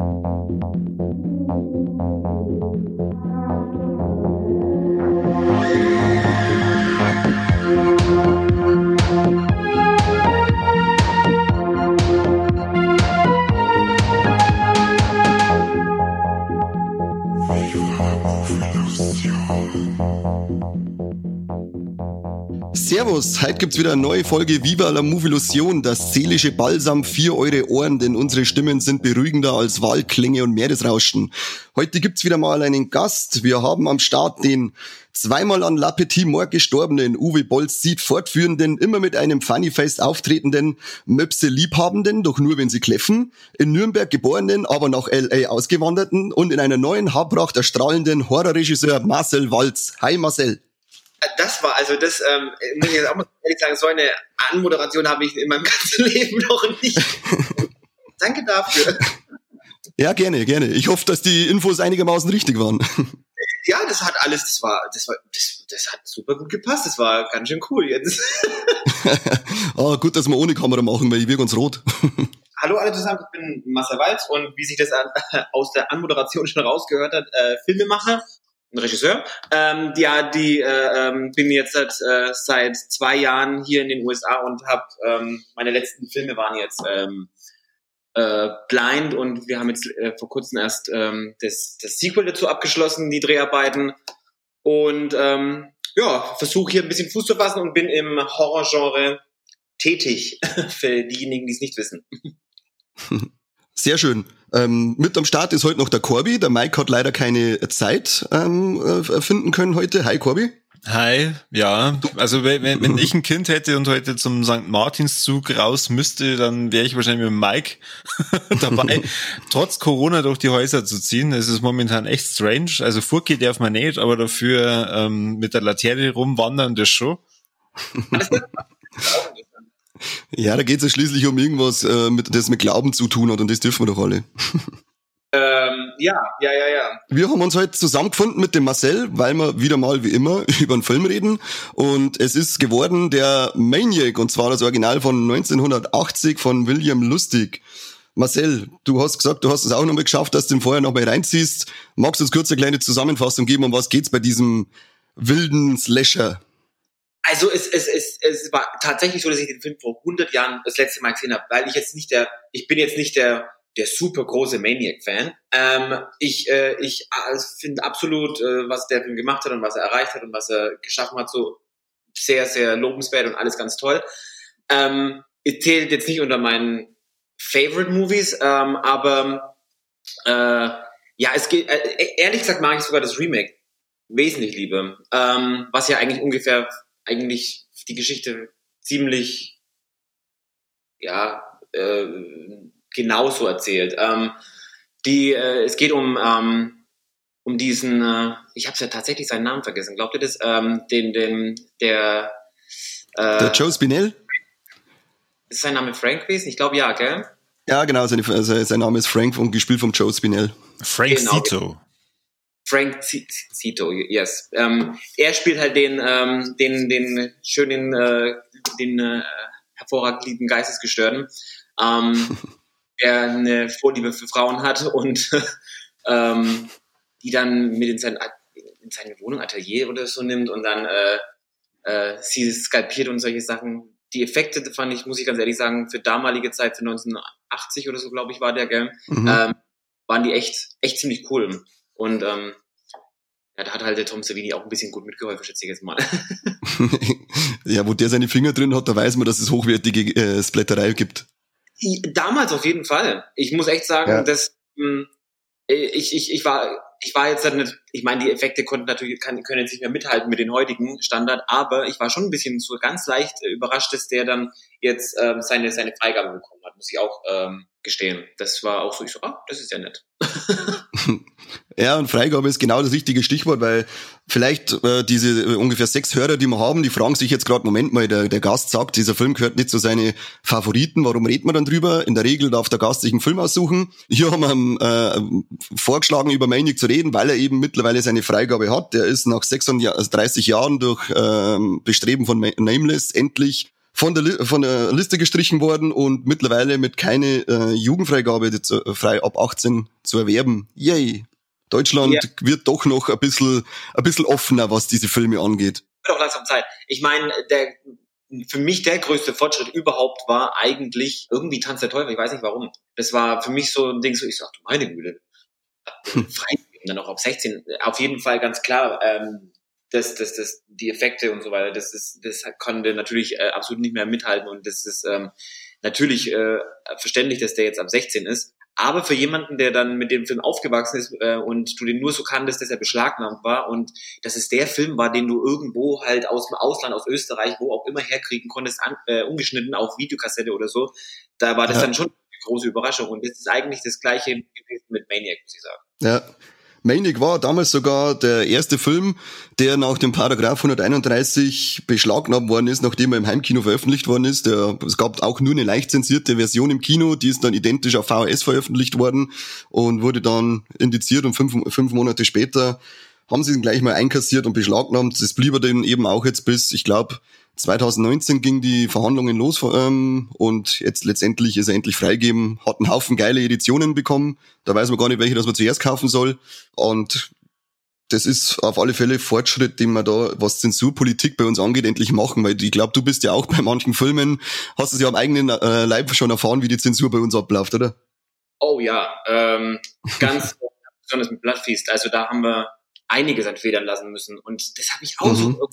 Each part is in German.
you Servus, heute gibt's wieder eine neue Folge Viva la Movilusion, das seelische Balsam für eure Ohren, denn unsere Stimmen sind beruhigender als Waldklänge und Meeresrauschen. Heute gibt's wieder mal einen Gast. Wir haben am Start den zweimal an La Petite Mort gestorbenen Uwe Bolz sieht fortführenden, immer mit einem Funnyface auftretenden, Möpse liebhabenden, doch nur wenn sie kläffen, in Nürnberg geborenen, aber nach L.A. ausgewanderten und in einer neuen Haarpracht erstrahlenden Horrorregisseur Marcel Walz. Hi Marcel das war, also das, ähm, muss ich jetzt auch mal ehrlich sagen, so eine Anmoderation habe ich in meinem ganzen Leben noch nicht. Danke dafür. Ja, gerne, gerne. Ich hoffe, dass die Infos einigermaßen richtig waren. Ja, das hat alles, das war, das war, das, das hat super gut gepasst. Das war ganz schön cool jetzt. ah, gut, dass wir ohne Kamera machen, weil ich wirke ganz rot. Hallo alle zusammen, ich bin Marcel Walz und wie sich das aus der Anmoderation schon rausgehört hat, äh, Filmemacher ein Regisseur. Ähm, ja, die äh, ähm, bin jetzt seit, äh, seit zwei Jahren hier in den USA und habe ähm, meine letzten Filme waren jetzt ähm, äh, Blind und wir haben jetzt äh, vor kurzem erst ähm, das, das Sequel dazu abgeschlossen, die Dreharbeiten und ähm, ja, versuche hier ein bisschen Fuß zu fassen und bin im Horrorgenre tätig für diejenigen, die es nicht wissen. Sehr schön. Ähm, mit am Start ist heute noch der Corby. Der Mike hat leider keine Zeit ähm, äh, finden können heute. Hi Corby. Hi, ja. Also wenn, wenn ich ein Kind hätte und heute zum St. Martinszug raus müsste, dann wäre ich wahrscheinlich mit Mike dabei, trotz Corona durch die Häuser zu ziehen. Es ist momentan echt strange. Also Furki darf man nicht, aber dafür ähm, mit der Laterne rumwandern, das schon. Ja, da geht es ja schließlich um irgendwas, äh, mit, das mit Glauben zu tun hat und das dürfen wir doch alle. Ähm, ja, ja, ja, ja. Wir haben uns heute zusammengefunden mit dem Marcel, weil wir wieder mal wie immer über einen Film reden. Und es ist geworden der Maniac, und zwar das Original von 1980 von William Lustig. Marcel, du hast gesagt, du hast es auch nochmal geschafft, dass du den vorher nochmal reinziehst. Magst du uns kurz eine kleine Zusammenfassung geben, um was geht's bei diesem wilden Slasher? Also es, es, es, es war tatsächlich so, dass ich den Film vor 100 Jahren das letzte Mal gesehen habe, weil ich jetzt nicht der, ich bin jetzt nicht der der super große Maniac-Fan. Ähm, ich äh, ich äh, finde absolut, äh, was der Film gemacht hat und was er erreicht hat und was er geschaffen hat, so sehr, sehr lobenswert und alles ganz toll. Ähm, zählt jetzt nicht unter meinen Favorite Movies, ähm, aber äh, ja, es geht, äh, ehrlich gesagt mag ich sogar das Remake wesentlich lieber, ähm, was ja eigentlich ungefähr eigentlich die Geschichte ziemlich, ja, äh, genauso erzählt. Ähm, die, äh, es geht um, ähm, um diesen, äh, ich habe ja tatsächlich seinen Namen vergessen, glaubt ihr das? Ähm, den, den, der, äh, der Joe Spinell? Ist sein Name Frank gewesen? Ich glaube ja, gell? Ja, genau, seine, also sein Name ist Frank und gespielt vom Joe Spinell. Frank genau. Zito. Frank Zito, yes. Ähm, er spielt halt den, ähm, den, den schönen, äh, den äh, hervorragend lieben Geistesgestörten, ähm, der eine Vorliebe für Frauen hat und ähm, die dann mit in, sein, in seine Wohnung, Atelier oder so nimmt und dann äh, äh, sie skalpiert und solche Sachen. Die Effekte fand ich, muss ich ganz ehrlich sagen, für damalige Zeit, für 1980 oder so, glaube ich, war der, gell, mhm. ähm, waren die echt, echt ziemlich cool. Und ähm, ja, da hat halt der Tom Savini auch ein bisschen gut mitgeholfen, schätze ich jetzt mal. ja, wo der seine Finger drin hat, da weiß man, dass es hochwertige äh, Splatterei gibt. Damals auf jeden Fall. Ich muss echt sagen, ja. dass mh, hm, ich, ich, ich war ich war jetzt nicht, ich meine, die Effekte konnten natürlich, kann, können jetzt nicht mehr mithalten mit den heutigen Standard, aber ich war schon ein bisschen so ganz leicht überrascht, dass der dann jetzt ähm, seine, seine Freigabe bekommen hat, muss ich auch ähm, gestehen. Das war auch so, ich so, ah, das ist ja nett. ja, und Freigabe ist genau das richtige Stichwort, weil vielleicht äh, diese äh, ungefähr sechs Hörer, die wir haben, die fragen sich jetzt gerade, Moment mal, der, der Gast sagt, dieser Film gehört nicht zu seinen Favoriten, warum redet man dann drüber? In der Regel darf der Gast sich einen Film aussuchen. Hier haben wir äh, vorgeschlagen, über Maniac zu reden, weil er eben mittlerweile seine Freigabe hat. Der ist nach 36 Jahren durch ähm, Bestreben von Nameless endlich von der, von der Liste gestrichen worden und mittlerweile mit keine äh, Jugendfreigabe äh, frei ab 18 zu erwerben. Yay! Deutschland ja. wird doch noch ein bisschen, ein bisschen offener, was diese Filme angeht. Wird auch langsam Zeit. Ich meine, der, für mich der größte Fortschritt überhaupt war eigentlich irgendwie Tanz der Teufel. Ich weiß nicht warum. Das war für mich so ein Ding, so ich sag, du meine Güte. Freigegeben, dann auch auf 16. Auf jeden Fall ganz klar, ähm, das, das, das, die Effekte und so weiter, das ist, das konnte natürlich äh, absolut nicht mehr mithalten und das ist ähm, natürlich äh, verständlich, dass der jetzt ab 16 ist. Aber für jemanden, der dann mit dem Film aufgewachsen ist äh, und du den nur so kanntest, dass er beschlagnahmt war und dass es der Film war, den du irgendwo halt aus dem Ausland, aus Österreich, wo auch immer herkriegen konntest, an, äh, umgeschnitten auf Videokassette oder so, da war das ja. dann schon eine große Überraschung. Und das ist eigentlich das gleiche gewesen mit Maniac, muss ich sagen. Ja, Maniac war damals sogar der erste Film, der nach dem Paragraph 131 beschlagnahmt worden ist, nachdem er im Heimkino veröffentlicht worden ist. Der, es gab auch nur eine leicht zensierte Version im Kino, die ist dann identisch auf VHS veröffentlicht worden und wurde dann indiziert und fünf, fünf Monate später haben sie ihn gleich mal einkassiert und beschlagnahmt. Das blieb er dann eben auch jetzt bis, ich glaube, 2019 ging die Verhandlungen los ähm, und jetzt letztendlich ist er endlich freigegeben, hat einen Haufen geile Editionen bekommen. Da weiß man gar nicht, welche das man zuerst kaufen soll. Und das ist auf alle Fälle Fortschritt, den wir da, was Zensurpolitik bei uns angeht, endlich machen. Weil ich glaube, du bist ja auch bei manchen Filmen, hast es ja am eigenen äh, Leib schon erfahren, wie die Zensur bei uns abläuft, oder? Oh ja, ähm, ganz besonders mit Bloodfeast. Also da haben wir einiges an Federn lassen müssen. Und das habe ich auch mhm. so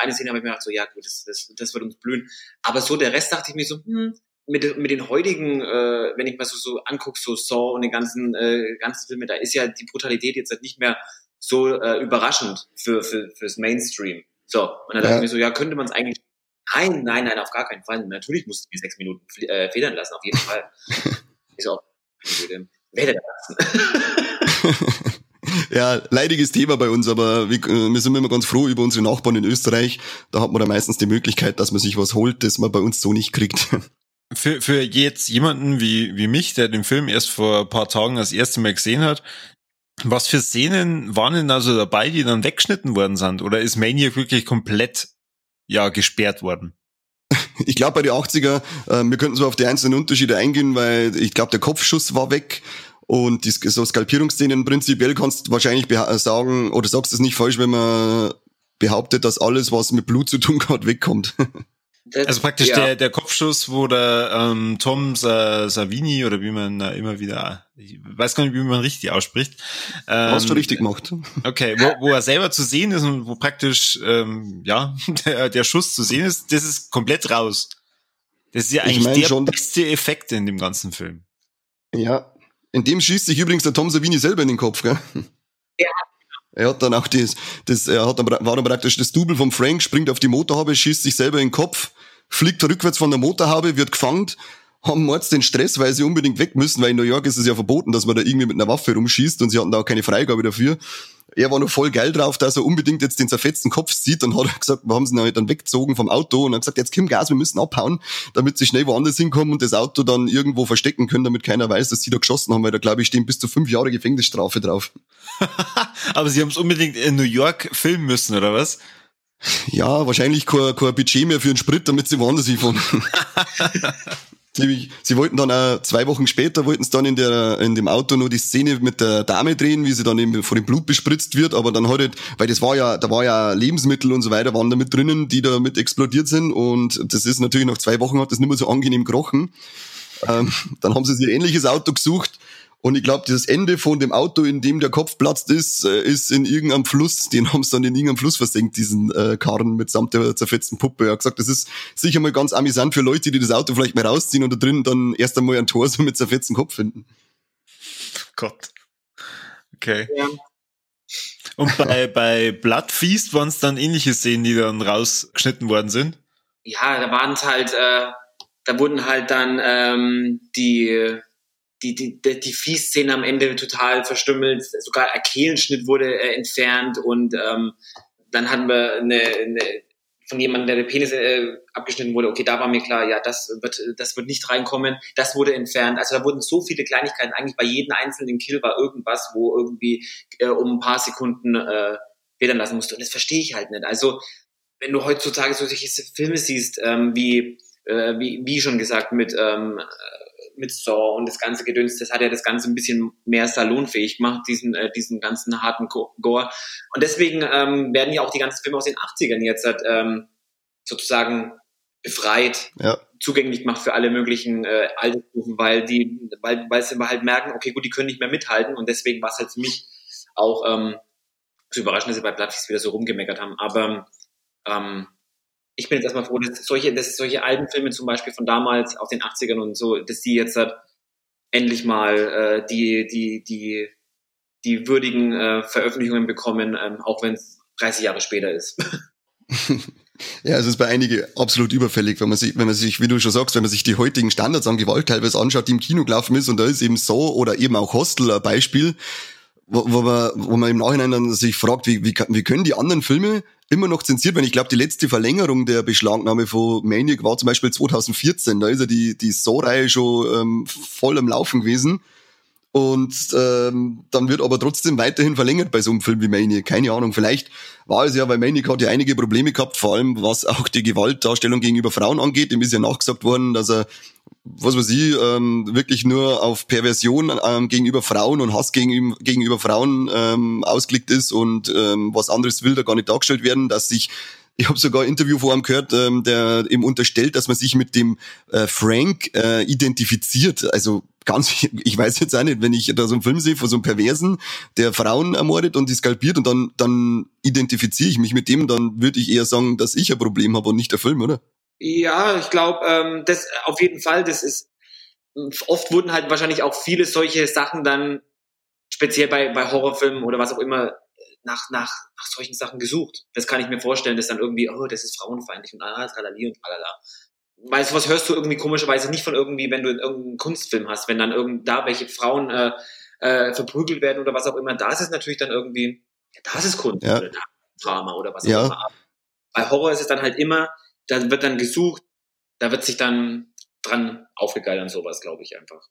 eine Szene habe ich mir gedacht, so, ja gut, das, das, das wird uns blühen. Aber so der Rest dachte ich mir so, hm, mit, mit den heutigen, äh, wenn ich mal so, so angucke, so Saw und den ganzen, äh, ganzen Filme, da ist ja die Brutalität jetzt halt nicht mehr so äh, überraschend für, für fürs Mainstream. So, und dann dachte ich mir so, ja, könnte man es eigentlich Nein, nein, nein, auf gar keinen Fall. Natürlich mussten wir sechs Minuten äh, federn lassen, auf jeden Fall. ich so, wer denn das? Ja, leidiges Thema bei uns, aber wir, äh, wir sind immer ganz froh über unsere Nachbarn in Österreich. Da hat man da meistens die Möglichkeit, dass man sich was holt, das man bei uns so nicht kriegt. Für, für jetzt jemanden wie, wie mich, der den Film erst vor ein paar Tagen das erste Mal gesehen hat, was für Szenen waren denn also dabei, die dann weggeschnitten worden sind? Oder ist Maniac wirklich komplett ja gesperrt worden? Ich glaube bei den 80er, äh, wir könnten so auf die einzelnen Unterschiede eingehen, weil ich glaube der Kopfschuss war weg und die, so Skalpierungsszenen prinzipiell kannst du wahrscheinlich sagen, oder sagst es nicht falsch, wenn man behauptet, dass alles, was mit Blut zu tun hat, wegkommt. Das, also praktisch ja. der, der Kopfschuss, wo der ähm, Tom Sa Savini oder wie man äh, immer wieder, ich weiß gar nicht, wie man richtig ausspricht. Ähm, Hast du richtig gemacht. Okay, wo, wo er selber zu sehen ist und wo praktisch ähm, ja der, der Schuss zu sehen ist, das ist komplett raus. Das ist ja eigentlich ich mein der schon, beste Effekt in dem ganzen Film. Ja, in dem schießt sich übrigens der Tom Savini selber in den Kopf, gell? Ja. Er hat dann auch das, das er hat dann, war dann praktisch das Double vom Frank, springt auf die Motorhaube, schießt sich selber in den Kopf, fliegt rückwärts von der Motorhaube, wird gefangen, haben Mords den Stress, weil sie unbedingt weg müssen, weil in New York ist es ja verboten, dass man da irgendwie mit einer Waffe rumschießt und sie hatten da auch keine Freigabe dafür. Er war noch voll geil drauf, dass er unbedingt jetzt den zerfetzten Kopf sieht und hat gesagt, wir haben sie halt dann weggezogen vom Auto und hat gesagt, jetzt Kim Gas, wir müssen abhauen, damit sie schnell woanders hinkommen und das Auto dann irgendwo verstecken können, damit keiner weiß, dass sie da geschossen haben, weil da glaube ich stehen bis zu fünf Jahre Gefängnisstrafe drauf. Aber sie haben es unbedingt in New York filmen müssen, oder was? Ja, wahrscheinlich kein, kein Budget mehr für einen Sprit, damit sie woanders hinfahren. Sie, wollten dann auch zwei Wochen später wollten sie dann in der in dem Auto nur die Szene mit der Dame drehen, wie sie dann eben vor dem Blut bespritzt wird, aber dann halt, weil das war ja, da war ja Lebensmittel und so weiter waren da mit drinnen, die da mit explodiert sind. Und das ist natürlich nach zwei Wochen hat das nicht mehr so angenehm gerochen. Ähm, dann haben sie sich ein ähnliches Auto gesucht und ich glaube, das Ende von dem Auto, in dem der Kopf platzt ist, äh, ist in irgendeinem Fluss. Den haben sie dann in irgendeinem Fluss versenkt, diesen äh, Karren mitsamt der zerfetzten Puppe. Er hat gesagt, das ist sicher mal ganz amüsant für Leute, die das Auto vielleicht mal rausziehen und da drin dann erst einmal ein Tor so mit zerfetzten Kopf finden. Gott. Okay. Ja. Und bei, bei Blood Feast waren es dann ähnliche Szenen, die dann rausgeschnitten worden sind? Ja, da waren es halt, äh, da wurden halt dann ähm, die die, die, die, die Fies-Szene am Ende total verstümmelt, sogar ein Kehlenschnitt wurde äh, entfernt und ähm, dann hatten wir eine, eine von jemandem, der der Penis äh, abgeschnitten wurde, okay, da war mir klar, ja, das wird, das wird nicht reinkommen, das wurde entfernt. Also da wurden so viele Kleinigkeiten, eigentlich bei jedem einzelnen Kill war irgendwas, wo irgendwie äh, um ein paar Sekunden äh, federn lassen musste. Und das verstehe ich halt nicht. Also, wenn du heutzutage solche Filme siehst, ähm, wie, äh, wie, wie schon gesagt, mit ähm, mit Saw und das ganze Gedöns, das hat ja das Ganze ein bisschen mehr salonfähig gemacht, diesen, äh, diesen ganzen harten Gore. Und deswegen ähm, werden ja auch die ganzen Filme aus den 80ern jetzt ähm, sozusagen befreit, ja. zugänglich gemacht für alle möglichen äh, Altersstufen, weil die, weil, weil sie halt merken, okay, gut, die können nicht mehr mithalten und deswegen war es halt für mich auch ähm, zu überraschen, dass sie bei Bloodfeast wieder so rumgemeckert haben. Aber ähm, ich bin jetzt erstmal froh, dass solche, dass solche alten Filme zum Beispiel von damals aus den 80ern und so, dass die jetzt halt endlich mal äh, die, die, die, die würdigen äh, Veröffentlichungen bekommen, ähm, auch wenn es 30 Jahre später ist. Ja, es ist bei einigen absolut überfällig, wenn man sich, wenn man sich, wie du schon sagst, wenn man sich die heutigen Standards an Gewalt teilweise anschaut, die im Kino gelaufen ist, und da ist eben so oder eben auch Hostel ein Beispiel, wo, wo man, wo man im Nachhinein dann sich fragt, wie, wie, wie können die anderen Filme immer noch zensiert werden? Ich glaube, die letzte Verlängerung der Beschlagnahme von Maniac war zum Beispiel 2014, da ist ja die, die Saw-Reihe schon ähm, voll am Laufen gewesen. Und ähm, dann wird aber trotzdem weiterhin verlängert bei so einem Film wie Maniac. Keine Ahnung, vielleicht war es ja, weil Maniac hat ja einige Probleme gehabt, vor allem was auch die Gewaltdarstellung gegenüber Frauen angeht. Dem ist ja nachgesagt worden, dass er, was weiß ich, ähm, wirklich nur auf Perversion ähm, gegenüber Frauen und Hass gegenüber, gegenüber Frauen ähm, ausgelegt ist und ähm, was anderes will da gar nicht dargestellt werden, dass sich ich habe sogar ein Interview vor ihm gehört, ähm, der eben unterstellt, dass man sich mit dem äh, Frank äh, identifiziert. Also ganz, ich weiß jetzt auch nicht, wenn ich da so einen Film sehe von so einem Perversen, der Frauen ermordet und die skalpiert und dann, dann identifiziere ich mich mit dem, dann würde ich eher sagen, dass ich ein Problem habe und nicht der Film, oder? Ja, ich glaube, ähm, das auf jeden Fall, das ist oft wurden halt wahrscheinlich auch viele solche Sachen dann speziell bei, bei Horrorfilmen oder was auch immer nach, nach, nach solchen Sachen gesucht. Das kann ich mir vorstellen, dass dann irgendwie, oh, das ist frauenfeindlich und ah, tralali und tralala. Weißt du, was hörst du irgendwie komischerweise nicht von irgendwie, wenn du in irgendeinem Kunstfilm hast, wenn dann irgend da welche Frauen äh, äh, verprügelt werden oder was auch immer, da ist es natürlich dann irgendwie, ja, das ist Kunst ja. oder Drama oder was auch ja. immer. Bei Horror ist es dann halt immer, da wird dann gesucht, da wird sich dann dran aufgegeilt und sowas, glaube ich einfach.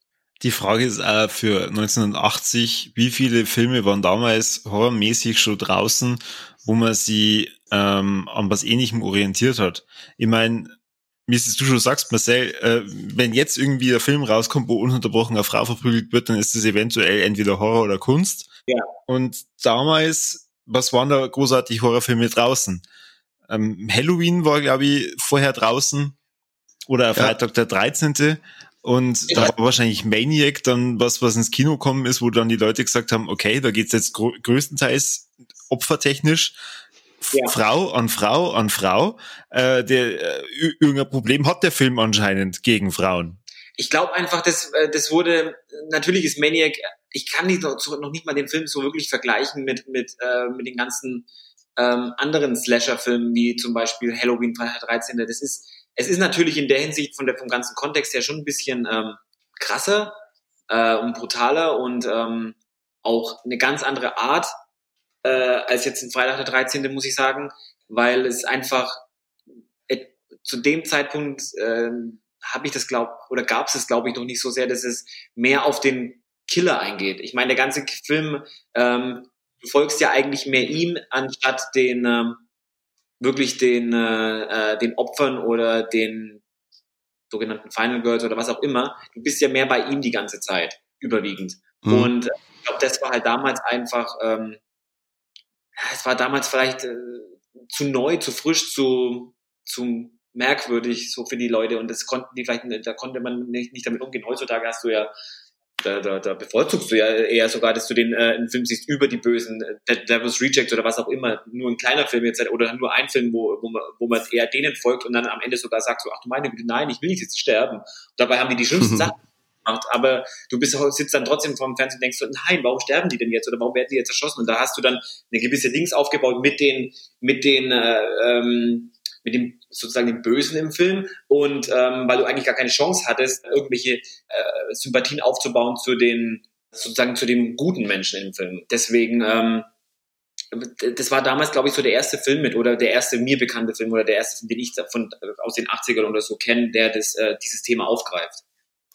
Die Frage ist äh, für 1980, wie viele Filme waren damals horrormäßig schon draußen, wo man sie ähm, an was Ähnlichem orientiert hat? Ich meine, wie du schon sagst, Marcel, äh, wenn jetzt irgendwie ein Film rauskommt, wo ununterbrochen eine Frau verprügelt wird, dann ist das eventuell entweder Horror oder Kunst. Ja. Und damals, was waren da großartig Horrorfilme draußen? Ähm, Halloween war, glaube ich, vorher draußen oder Freitag ja. der 13. Und da war wahrscheinlich Maniac dann was, was ins Kino kommen ist, wo dann die Leute gesagt haben, okay, da geht's jetzt größtenteils opfertechnisch ja. Frau an Frau an Frau. Äh, der, äh, irgendein Problem hat der Film anscheinend gegen Frauen. Ich glaube einfach, das, äh, das wurde, natürlich ist Maniac, ich kann nicht noch, noch nicht mal den Film so wirklich vergleichen mit, mit, äh, mit den ganzen ähm, anderen Slasher-Filmen, wie zum Beispiel Halloween 13. Das ist, es ist natürlich in der Hinsicht von der, vom ganzen Kontext her schon ein bisschen ähm, krasser äh, und brutaler und ähm, auch eine ganz andere Art äh, als jetzt in Freitag der 13., muss ich sagen, weil es einfach äh, zu dem Zeitpunkt äh, habe ich das glaubt oder gab es es glaube ich noch nicht so sehr, dass es mehr auf den Killer eingeht. Ich meine, der ganze Film ähm, du folgst ja eigentlich mehr ihm anstatt den ähm, wirklich den, äh, äh, den Opfern oder den sogenannten Final Girls oder was auch immer. Du bist ja mehr bei ihm die ganze Zeit, überwiegend. Mhm. Und äh, ich glaube, das war halt damals einfach, ähm, es war damals vielleicht äh, zu neu, zu frisch, zu, zu merkwürdig so für die Leute und das konnten die vielleicht, da konnte man nicht, nicht damit umgehen. Heutzutage hast du ja da, da, da bevorzugst du ja eher sogar, dass du den äh, einen Film siehst über die Bösen, äh, Devil's Reject oder was auch immer, nur ein kleiner Film jetzt oder nur ein Film, wo, wo, man, wo man eher denen folgt und dann am Ende sogar sagt so, ach du meine Güte, nein, ich will nicht jetzt sterben. Und dabei haben die die schlimmsten Sachen gemacht, aber du bist, sitzt dann trotzdem vor dem Fernsehen und denkst so, nein, warum sterben die denn jetzt oder warum werden die jetzt erschossen? Und da hast du dann eine gewisse Dings aufgebaut mit den, mit den, äh, ähm, mit dem sozusagen dem Bösen im Film und ähm, weil du eigentlich gar keine Chance hattest, irgendwelche äh, Sympathien aufzubauen zu den sozusagen zu den guten Menschen im Film. Deswegen ähm, das war damals, glaube ich, so der erste Film mit oder der erste mir bekannte Film oder der erste, den ich von, aus den 80ern oder so kenne, der das, äh, dieses Thema aufgreift.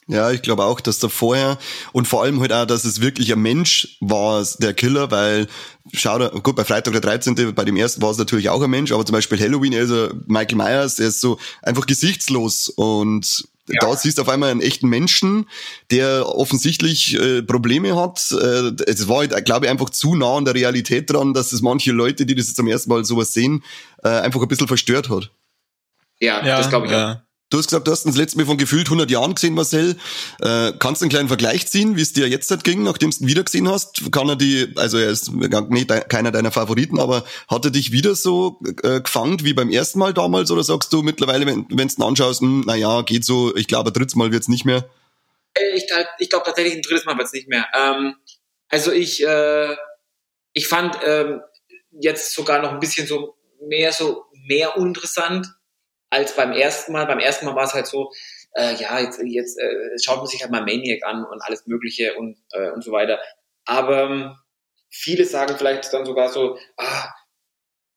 Ja, ich glaube auch, dass da vorher und vor allem halt auch, dass es wirklich ein Mensch war, der Killer, weil, schau da, gut, bei Freitag der 13., bei dem ersten war es natürlich auch ein Mensch, aber zum Beispiel Halloween, also Michael Myers, der ist so einfach gesichtslos und ja. da siehst du auf einmal einen echten Menschen, der offensichtlich äh, Probleme hat. Äh, es war, halt, glaube ich, einfach zu nah an der Realität dran, dass es manche Leute, die das zum ersten Mal sowas sehen, äh, einfach ein bisschen verstört hat. Ja, ja das glaube ich ja. auch. Du hast gesagt, du hast das letzte Mal von gefühlt 100 Jahren gesehen, Marcel. Äh, kannst du einen kleinen Vergleich ziehen, wie es dir jetzt halt ging, nachdem du ihn wieder gesehen hast? Kann er die, also er ist nicht keiner deiner Favoriten, aber hat er dich wieder so äh, gefangen wie beim ersten Mal damals? Oder sagst du mittlerweile, wenn du ihn anschaust, hm, naja, geht so, ich glaube, ein drittes Mal wird's nicht mehr? Äh, ich, ich glaube tatsächlich, ein drittes Mal wird's nicht mehr. Ähm, also ich, äh, ich fand ähm, jetzt sogar noch ein bisschen so mehr so mehr uninteressant als beim ersten Mal. Beim ersten Mal war es halt so, äh, ja, jetzt, jetzt äh, schaut man sich halt mal Maniac an und alles Mögliche und, äh, und so weiter. Aber ähm, viele sagen vielleicht dann sogar so, ah,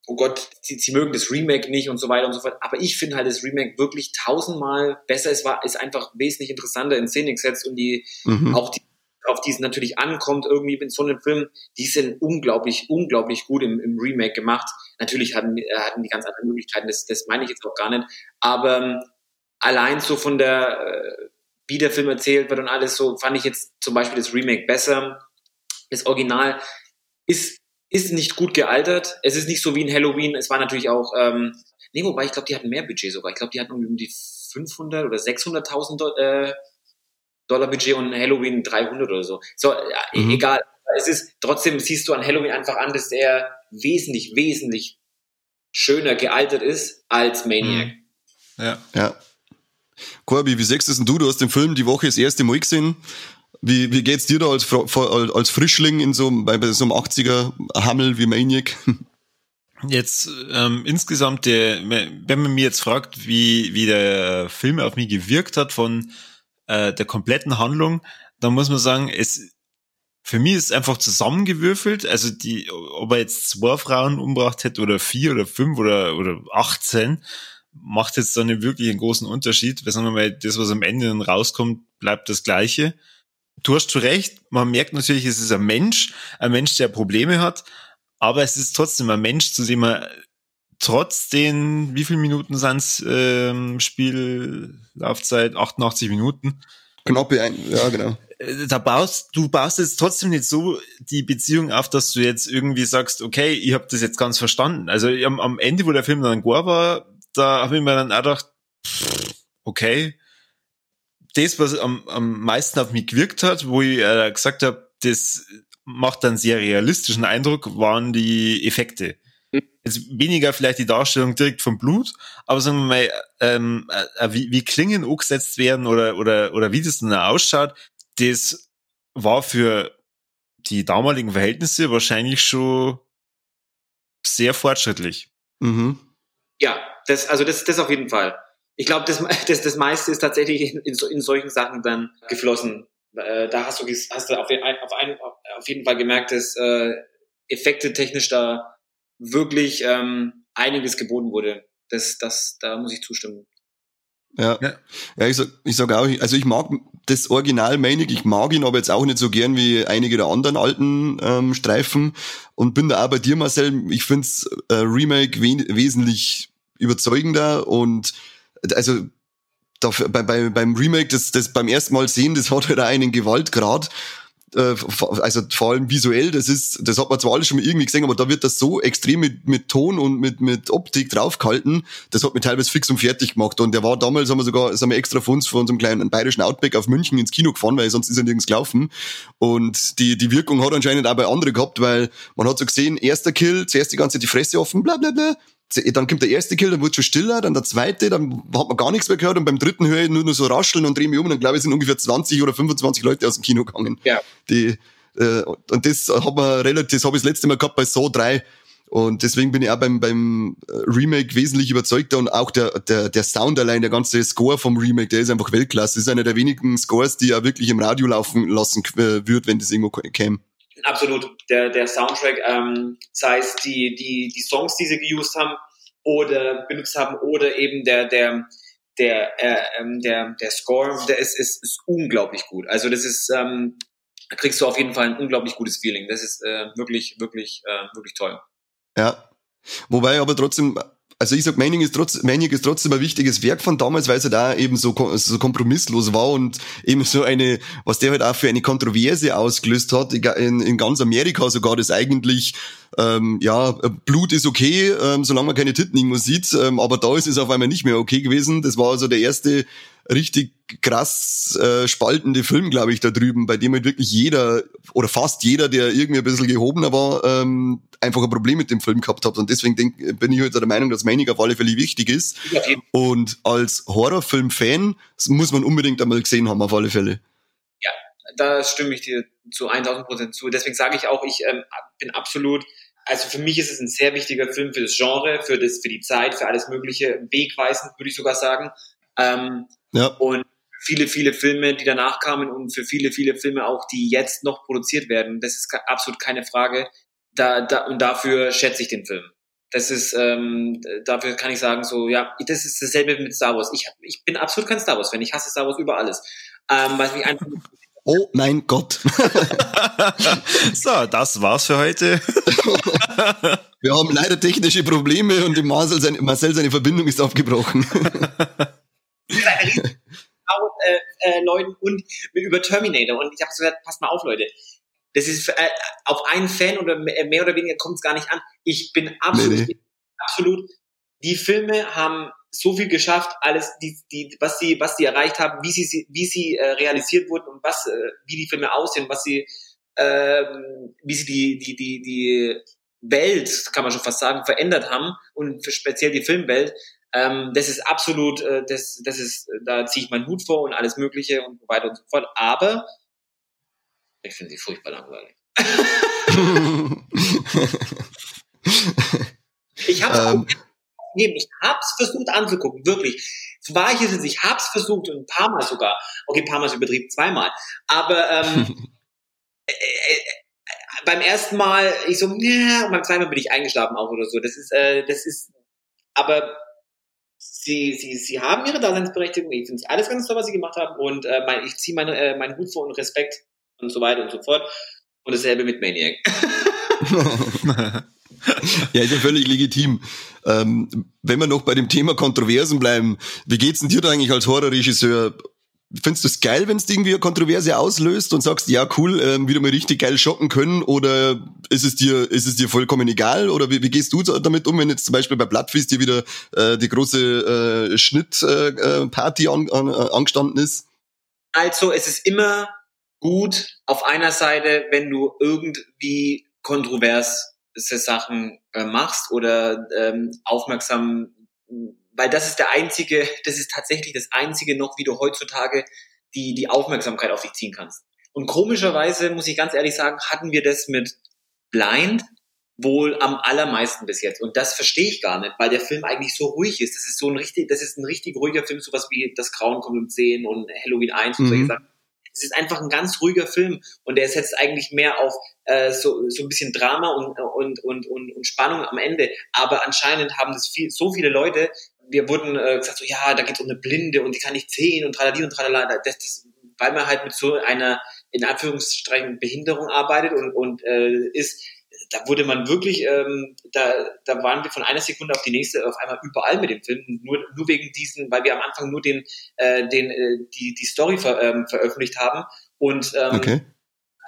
oh Gott, sie, sie mögen das Remake nicht und so weiter und so fort. Aber ich finde halt das Remake wirklich tausendmal besser. Es war, ist einfach wesentlich interessanter in Szene gesetzt und die, mhm. auch die auf die es natürlich ankommt, irgendwie in so einem Film, die sind unglaublich, unglaublich gut im, im Remake gemacht. Natürlich hatten, äh, hatten die ganz andere Möglichkeiten, das, das meine ich jetzt auch gar nicht. Aber ähm, allein so von der, äh, wie der Film erzählt wird und alles so, fand ich jetzt zum Beispiel das Remake besser. Das Original ist, ist nicht gut gealtert. Es ist nicht so wie in Halloween. Es war natürlich auch, ähm, nee, wobei ich glaube, die hatten mehr Budget sogar. Ich glaube, die hatten um die 500 oder 600.000 äh, Dollar Budget und Halloween 300 oder so. So, mhm. egal. Es ist, trotzdem siehst du an Halloween einfach an, dass er wesentlich, wesentlich schöner gealtert ist als Maniac. Mhm. Ja. Ja. Corby, wie sechst denn du? Du hast den Film die Woche das erste Mal gesehen. Wie, wie geht's dir da als, als Frischling in so, bei so einem 80er Hammel wie Maniac? Jetzt ähm, insgesamt, der, wenn man mir jetzt fragt, wie, wie der Film auf mich gewirkt hat von äh, der kompletten Handlung, dann muss man sagen, es für mich ist es einfach zusammengewürfelt. Also die, ob er jetzt zwei Frauen umgebracht hätte oder vier oder fünf oder oder 18, macht jetzt dann nicht wirklich einen großen Unterschied. Weil sagen wir mal, das, was am Ende dann rauskommt, bleibt das Gleiche. Du hast schon recht, man merkt natürlich, es ist ein Mensch, ein Mensch, der Probleme hat, aber es ist trotzdem ein Mensch, zu dem man trotz den, wie viele Minuten sind's ähm, Spiellaufzeit? 88 Minuten. Knappe ein, ja, genau. Äh, da baust, du baust jetzt trotzdem nicht so die Beziehung auf, dass du jetzt irgendwie sagst, okay, ich habe das jetzt ganz verstanden. Also am, am Ende, wo der Film dann gar war, da habe ich mir dann auch gedacht, okay, das, was am, am meisten auf mich gewirkt hat, wo ich äh, gesagt habe, das macht einen sehr realistischen Eindruck, waren die Effekte jetzt weniger vielleicht die Darstellung direkt vom Blut, aber sagen wir mal, ähm, äh, wie, wie Klingen umgesetzt werden oder, oder, oder wie das dann ausschaut, das war für die damaligen Verhältnisse wahrscheinlich schon sehr fortschrittlich. Mhm. Ja, das, also das, das auf jeden Fall. Ich glaube, das, das, das meiste ist tatsächlich in, in, in solchen Sachen dann geflossen. Äh, da hast du, hast du auf, auf, ein, auf jeden Fall gemerkt, dass äh, Effekte technisch da wirklich ähm, einiges geboten wurde. Das, das, da muss ich zustimmen. Ja. ja, ich sag, ich sag auch, also ich mag das Original Manic, ich mag ihn aber jetzt auch nicht so gern wie einige der anderen alten ähm, Streifen und bin da auch bei dir, Marcel. Ich find's äh, Remake we wesentlich überzeugender und also da, bei, bei, beim Remake, das, das beim ersten Mal sehen, das hat halt auch einen Gewaltgrad äh, also vor allem visuell, das ist, das hat man zwar alles schon mal irgendwie gesehen, aber da wird das so extrem mit, mit Ton und mit, mit Optik draufgehalten, das hat mich teilweise fix und fertig gemacht. Und der war damals, haben wir sogar, sind wir extra von uns von unserem kleinen bayerischen Outback auf München ins Kino gefahren, weil sonst ist er nirgends gelaufen. Und die, die Wirkung hat anscheinend auch bei anderen gehabt, weil man hat so gesehen, erster Kill, zuerst die ganze die Fresse offen, bla bla bla, dann kommt der erste Kill, dann wird schon stiller, dann der zweite, dann hat man gar nichts mehr gehört und beim dritten höre ich nur, nur so rascheln und drehe mich um und dann glaube ich, sind ungefähr 20 oder 25 Leute aus dem Kino gegangen. Ja. Die, äh, und das hat man relativ, das habe ich das letzte Mal gehabt bei So 3. Und deswegen bin ich auch beim, beim äh, Remake wesentlich überzeugter und auch der, der, der Sound allein, der ganze Score vom Remake, der ist einfach Weltklasse. Das ist einer der wenigen Scores, die ja wirklich im Radio laufen lassen äh, wird, wenn das irgendwo käme. Absolut. Der, der Soundtrack, ähm, sei es die, die, die Songs, die sie geused haben oder benutzt haben oder eben der, der, der, äh, ähm, der, der Score, der ist, ist, ist unglaublich gut. Also das ist, ähm, kriegst du auf jeden Fall ein unglaublich gutes Feeling. Das ist äh, wirklich, wirklich, äh, wirklich toll. Ja. Wobei aber trotzdem also ich sag, Maniac ist, trotz, Maniac ist trotzdem ein wichtiges Werk von damals, weil ja da eben so, so kompromisslos war und eben so eine, was der halt auch für eine Kontroverse ausgelöst hat, in, in ganz Amerika sogar, das eigentlich ähm, ja, Blut ist okay, ähm, solange man keine Titten irgendwo sieht, ähm, aber da ist es auf einmal nicht mehr okay gewesen. Das war also der erste richtig krass äh, spaltende Film, glaube ich, da drüben, bei dem halt wirklich jeder oder fast jeder, der irgendwie ein bisschen gehobener war, ähm, einfach ein Problem mit dem Film gehabt hat. Und deswegen denk, bin ich heute halt der Meinung, dass Manic auf alle Fälle wichtig ist. Ja. Und als Horrorfilm-Fan muss man unbedingt einmal gesehen haben, auf alle Fälle. Ja, da stimme ich dir zu 1000 Prozent zu. Deswegen sage ich auch, ich ähm, bin absolut also für mich ist es ein sehr wichtiger Film für das Genre, für das, für die Zeit, für alles Mögliche, wegweisend, würde ich sogar sagen. Ähm, ja. Und viele, viele Filme, die danach kamen und für viele, viele Filme auch, die jetzt noch produziert werden. Das ist absolut keine Frage. Da, da, und dafür schätze ich den Film. Das ist, ähm, dafür kann ich sagen, so, ja, das ist dasselbe mit Star Wars. Ich, ich bin absolut kein Star Wars-Fan. Ich hasse Star Wars über alles. Ähm, weil mich einfach Oh mein Gott. so, das war's für heute. Wir haben leider technische Probleme und Marcel, seine, Marcel seine Verbindung ist aufgebrochen. äh, äh, Leuten und über Terminator. Und ich habe gesagt, passt mal auf, Leute. Das ist äh, auf einen Fan oder mehr oder weniger kommt es gar nicht an. Ich bin absolut, nee, nee. absolut. Die Filme haben so viel geschafft, alles, die, die, was sie, was sie erreicht haben, wie sie, wie sie äh, realisiert wurden und was, äh, wie die Filme aussehen, was sie, ähm, wie sie die, die, die, die Welt, kann man schon fast sagen, verändert haben und speziell die Filmwelt. Ähm, das ist absolut, äh, das, das ist, da ziehe ich meinen Hut vor und alles Mögliche und so weiter und so fort. Aber ich finde sie furchtbar langweilig. ich habe ähm. ich hab's versucht anzugucken, wirklich. So war ich es, ich hab's versucht und ein paar Mal sogar. Okay, ein paar Mal ist übertrieben, zweimal. Aber ähm, äh, äh, beim ersten Mal, ich so, ja, und beim zweiten Mal bin ich eingeschlafen auch oder so. Das ist, äh, das ist, aber sie, sie, sie haben ihre Daseinsberechtigung. Ich finde es alles ganz toll, was sie gemacht haben. Und äh, mein, ich ziehe meine, äh, meinen Hut vor und Respekt und so weiter und so fort. Und dasselbe mit Maniac. ja, ist ja völlig legitim. Ähm, wenn wir noch bei dem Thema Kontroversen bleiben, wie geht's denn dir da eigentlich als Horrorregisseur? Findest du es geil, wenn es irgendwie eine Kontroverse auslöst und sagst, ja cool, ähm, wieder mal richtig geil schocken können oder ist es dir, ist es dir vollkommen egal oder wie, wie gehst du damit um, wenn jetzt zum Beispiel bei Blattfist dir wieder äh, die große äh, Schnittparty äh, an, an, äh, angestanden ist? Also es ist immer gut auf einer Seite, wenn du irgendwie kontrovers Sachen äh, machst oder ähm, aufmerksam weil das ist der einzige, das ist tatsächlich das einzige noch, wie du heutzutage die, die Aufmerksamkeit auf dich ziehen kannst. Und komischerweise, muss ich ganz ehrlich sagen, hatten wir das mit Blind wohl am allermeisten bis jetzt. Und das verstehe ich gar nicht, weil der Film eigentlich so ruhig ist. Das ist so ein richtig, das ist ein richtig ruhiger Film, sowas wie Das Grauen kommt um 10 und Halloween 1 und mhm. solche Sachen. Es ist einfach ein ganz ruhiger Film und der setzt eigentlich mehr auf äh, so, so ein bisschen Drama und, und, und, und, und Spannung am Ende. Aber anscheinend haben das viel, so viele Leute wir wurden äh, gesagt, so ja, da geht es um eine Blinde und die kann nicht sehen und tralali und tralala. Das, das, weil man halt mit so einer, in Anführungsstrichen, Behinderung arbeitet und, und äh, ist, da wurde man wirklich, ähm, da, da waren wir von einer Sekunde auf die nächste auf einmal überall mit dem Film, nur, nur wegen diesen, weil wir am Anfang nur den, äh, den, äh, die, die Story ver, ähm, veröffentlicht haben und ähm, okay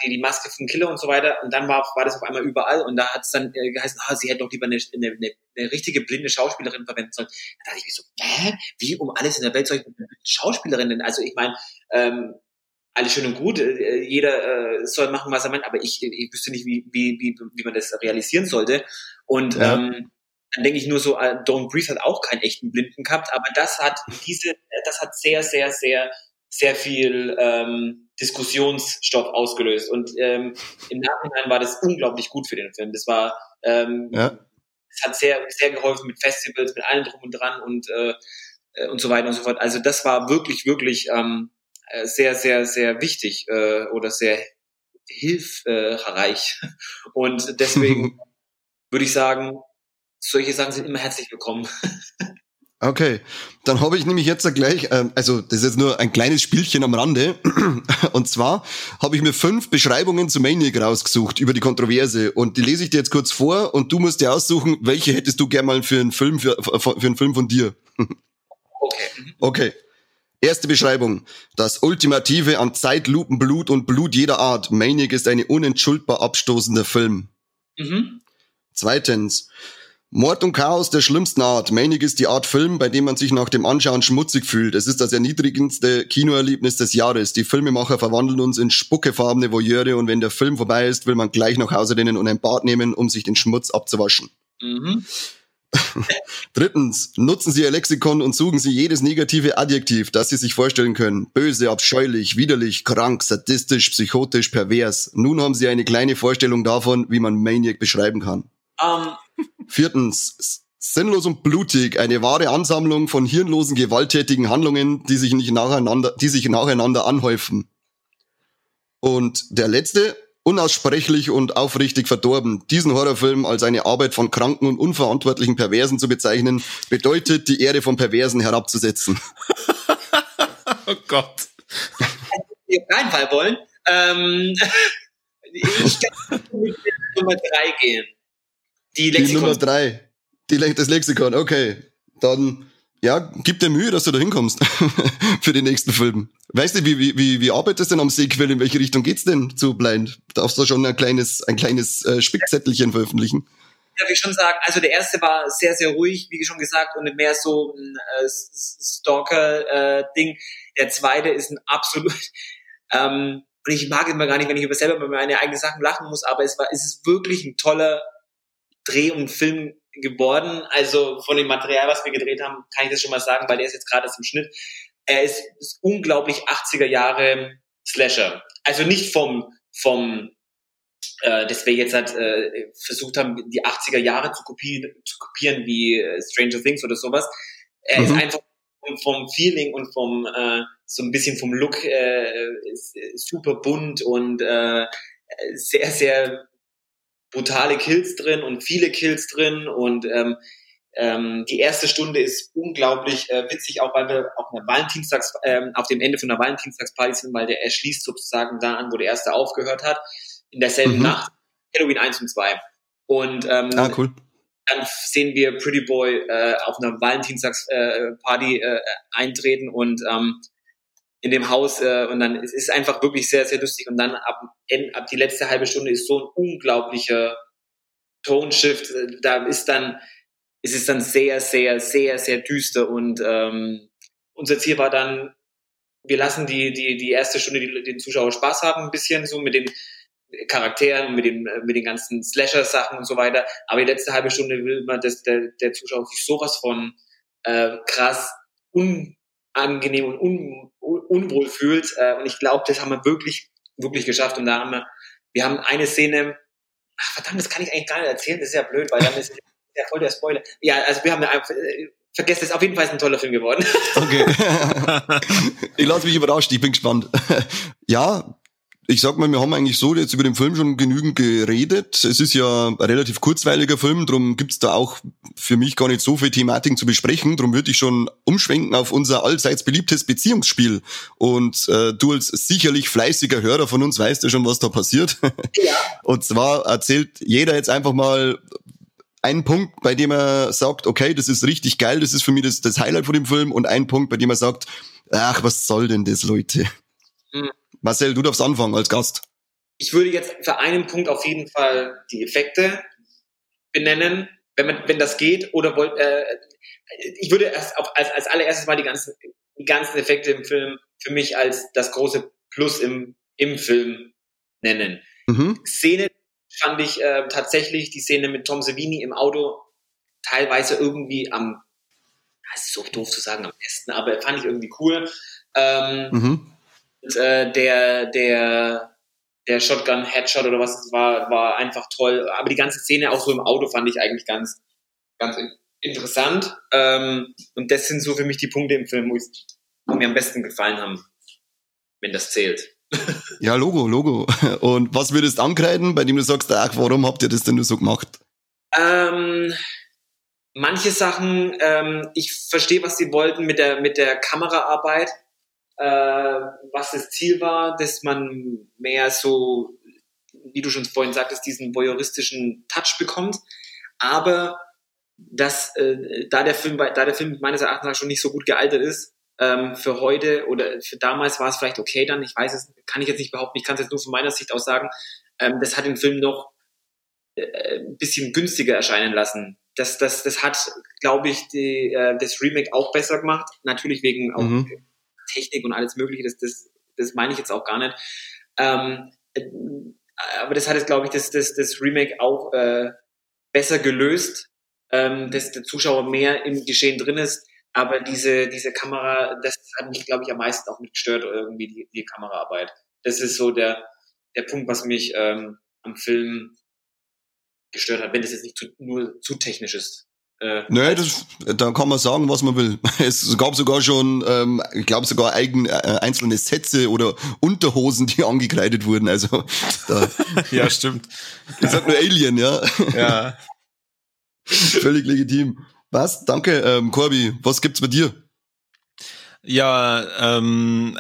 die, Maske vom Killer und so weiter. Und dann war, war das auf einmal überall und da hat es dann äh, geheißen, ah, sie hätte doch lieber eine, eine, eine, eine richtige blinde Schauspielerin verwenden sollen. Da dachte ich mir so, hä? Wie um alles in der Welt soll ich eine Schauspielerin denn? Also ich meine, ähm, alles schön und gut, äh, jeder äh, soll machen, was er meint, aber ich, ich wüsste nicht, wie, wie, wie, wie man das realisieren sollte. Und ja. ähm, dann denke ich nur so, äh, Don't Breathe hat auch keinen echten Blinden gehabt, aber das hat diese, das hat sehr, sehr, sehr, sehr viel ähm, Diskussionsstoff ausgelöst. Und ähm, im Nachhinein war das unglaublich gut für den Film. Das war, ähm, ja. es hat sehr, sehr geholfen mit Festivals, mit allem drum und dran und äh, äh, und so weiter und so fort. Also das war wirklich, wirklich ähm, äh, sehr, sehr, sehr wichtig äh, oder sehr hilfreich. Und deswegen würde ich sagen, solche Sachen sind immer herzlich willkommen. Okay, dann habe ich nämlich jetzt gleich, ähm, also das ist jetzt nur ein kleines Spielchen am Rande. Und zwar habe ich mir fünf Beschreibungen zu Maniac rausgesucht über die Kontroverse und die lese ich dir jetzt kurz vor und du musst dir aussuchen, welche hättest du gerne mal für einen Film für, für einen Film von dir. Okay. Okay. Erste Beschreibung. Das Ultimative an Zeitlupenblut und Blut jeder Art. Maniac ist ein unentschuldbar abstoßender Film. Mhm. Zweitens. Mord und Chaos der schlimmsten Art. Manic ist die Art Film, bei dem man sich nach dem Anschauen schmutzig fühlt. Es ist das erniedrigendste Kinoerlebnis des Jahres. Die Filmemacher verwandeln uns in spuckefarbene Voyeure und wenn der Film vorbei ist, will man gleich nach Hause rennen und ein Bad nehmen, um sich den Schmutz abzuwaschen. Mhm. Drittens, nutzen Sie Ihr Lexikon und suchen Sie jedes negative Adjektiv, das Sie sich vorstellen können. Böse, abscheulich, widerlich, krank, sadistisch, psychotisch, pervers. Nun haben Sie eine kleine Vorstellung davon, wie man Maniac beschreiben kann. Ähm, Viertens, sinnlos und blutig, eine wahre Ansammlung von hirnlosen, gewalttätigen Handlungen, die sich nicht nacheinander, die sich nacheinander anhäufen. Und der letzte, unaussprechlich und aufrichtig verdorben. Diesen Horrorfilm als eine Arbeit von kranken und unverantwortlichen Perversen zu bezeichnen, bedeutet, die Ehre von Perversen herabzusetzen. Oh Gott. wir auf keinen Fall wollen. Ähm, ich kann mit Nummer drei gehen. Die Die Lexikon. Nummer drei. Die, Le- das Lexikon, okay. Dann, ja, gib dir Mühe, dass du da hinkommst. Für den nächsten Film. Weißt du, wie, wie, wie, wie arbeitest du denn am Sequel? In welche Richtung geht's denn zu Blind? Darfst du schon ein kleines, ein kleines äh, Spickzettelchen veröffentlichen? darf ich schon sagen, also der erste war sehr, sehr ruhig, wie schon gesagt, und mehr so ein äh, Stalker-Ding. der zweite ist ein absolut, ähm, und ich mag immer gar nicht, wenn ich über selber über meine eigenen Sachen lachen muss, aber es war, es ist wirklich ein toller Dreh und Film geworden. Also von dem Material, was wir gedreht haben, kann ich das schon mal sagen, weil der ist jetzt gerade erst im Schnitt. Er ist, ist unglaublich 80er Jahre Slasher. Also nicht vom, vom, äh, dass wir jetzt halt äh, versucht haben, die 80er Jahre zu kopieren, zu kopieren wie äh, Stranger Things oder sowas. Er ist Mhm. einfach vom, Feeling und vom äh, so ein bisschen vom Look äh, ist, ist super bunt und äh, sehr, sehr brutale Kills drin und viele Kills drin und ähm, ähm, die erste Stunde ist unglaublich äh, witzig, auch weil wir auf einer Valentinstags, ähm, auf dem Ende von einer Valentinstagsparty sind, weil der erschließt sozusagen da an, wo der erste aufgehört hat, in derselben Mhm. Nacht, Halloween 1 und 2. Und ähm, Ah, cool. dann sehen wir Pretty Boy äh, auf einer Valentinstagsparty äh, Party, äh, eintreten und ähm, in dem Haus äh, und dann es ist einfach wirklich sehr sehr lustig und dann ab, ab die letzte halbe Stunde ist so ein unglaublicher Tone-Shift. Äh, Da ist dann ist es dann sehr sehr sehr sehr düster und ähm, unser Ziel war dann wir lassen die die die erste Stunde die, den Zuschauer Spaß haben ein bisschen so mit den Charakteren, mit den, mit den ganzen Slasher-Sachen und so weiter. Aber die letzte halbe Stunde will man, dass der, der Zuschauer sich sowas von äh, krass unangenehm und un, un, unwohl fühlt. Äh, und ich glaube, das haben wir wirklich, wirklich geschafft. Und da haben wir, wir haben eine Szene, ach verdammt, das kann ich eigentlich gar nicht erzählen, das ist ja blöd, weil dann ist ja voll der Spoiler. Ja, also wir haben einfach, äh, vergesst es, auf jeden Fall ist ein toller Film geworden. Okay. ich lasse mich überrascht, ich bin gespannt. ja, ich sag mal, wir haben eigentlich so jetzt über den Film schon genügend geredet. Es ist ja ein relativ kurzweiliger Film, drum gibt's da auch für mich gar nicht so viel Thematiken zu besprechen. Drum würde ich schon umschwenken auf unser allseits beliebtes Beziehungsspiel. Und äh, du als sicherlich fleißiger Hörer von uns weißt ja schon, was da passiert. ja. Und zwar erzählt jeder jetzt einfach mal einen Punkt, bei dem er sagt, okay, das ist richtig geil, das ist für mich das, das Highlight von dem Film und einen Punkt, bei dem er sagt, ach, was soll denn das, Leute? Hm. Marcel, du darfst anfangen als Gast. Ich würde jetzt für einen Punkt auf jeden Fall die Effekte benennen, wenn man, wenn das geht, oder wollt, äh, ich würde erst auf, als, als allererstes mal die ganzen, die ganzen Effekte im Film für mich als das große Plus im, im Film nennen. Mhm. Szene fand ich äh, tatsächlich die Szene mit Tom Savini im Auto teilweise irgendwie am, das ist so doof zu sagen, am besten, aber fand ich irgendwie cool. Ähm, Mhm. Und, äh, der, der, der Shotgun Headshot oder was es war, war einfach toll. Aber die ganze Szene auch so im Auto fand ich eigentlich ganz, ganz in- interessant. Ähm, und das sind so für mich die Punkte im Film, wo ich- wo mir am besten gefallen haben, wenn das zählt. Ja, Logo, Logo. Und was würdest du ankreiden, bei dem du sagst, ach, warum habt ihr das denn nur so gemacht? Ähm, manche Sachen, ähm, ich verstehe, was sie wollten mit der, mit der Kameraarbeit, äh, was das Ziel war, dass man mehr so, wie du schon vorhin sagtest, diesen voyeuristischen Touch bekommt. Aber dass, äh, da der Film, da der Film meines Erachtens schon nicht so gut gealtert ist, ähm, für heute oder für damals war es vielleicht okay dann, ich weiß es, kann ich jetzt nicht behaupten, ich kann es jetzt nur von meiner Sicht aus sagen, ähm, das hat den Film noch äh, ein bisschen günstiger erscheinen lassen. Das, das, das hat, glaube ich, die, äh, das Remake auch besser gemacht. Natürlich wegen auch mhm. Technik und alles Mögliche. Das, das, das meine ich jetzt auch gar nicht. Ähm, äh, aber das hat jetzt, glaube ich, das, das, das Remake auch äh, besser gelöst, ähm, dass der Zuschauer mehr im Geschehen drin ist. Aber diese, diese Kamera, das hat mich, glaube ich, am meisten auch mitgestört, irgendwie die, die Kameraarbeit. Das ist so der, der Punkt, was mich ähm, am Film gestört hat, wenn das jetzt nicht zu, nur zu technisch ist. Äh, Nö, das, da kann man sagen, was man will. Es gab sogar schon, ähm, ich glaube sogar eigen, äh, einzelne Sätze oder Unterhosen, die angekreidet wurden. Also da, ja, stimmt. Das hat nur Alien, ja. Ja. Völlig legitim. Was? Danke, ähm, Corby. Was gibt's bei dir? Ja, ähm,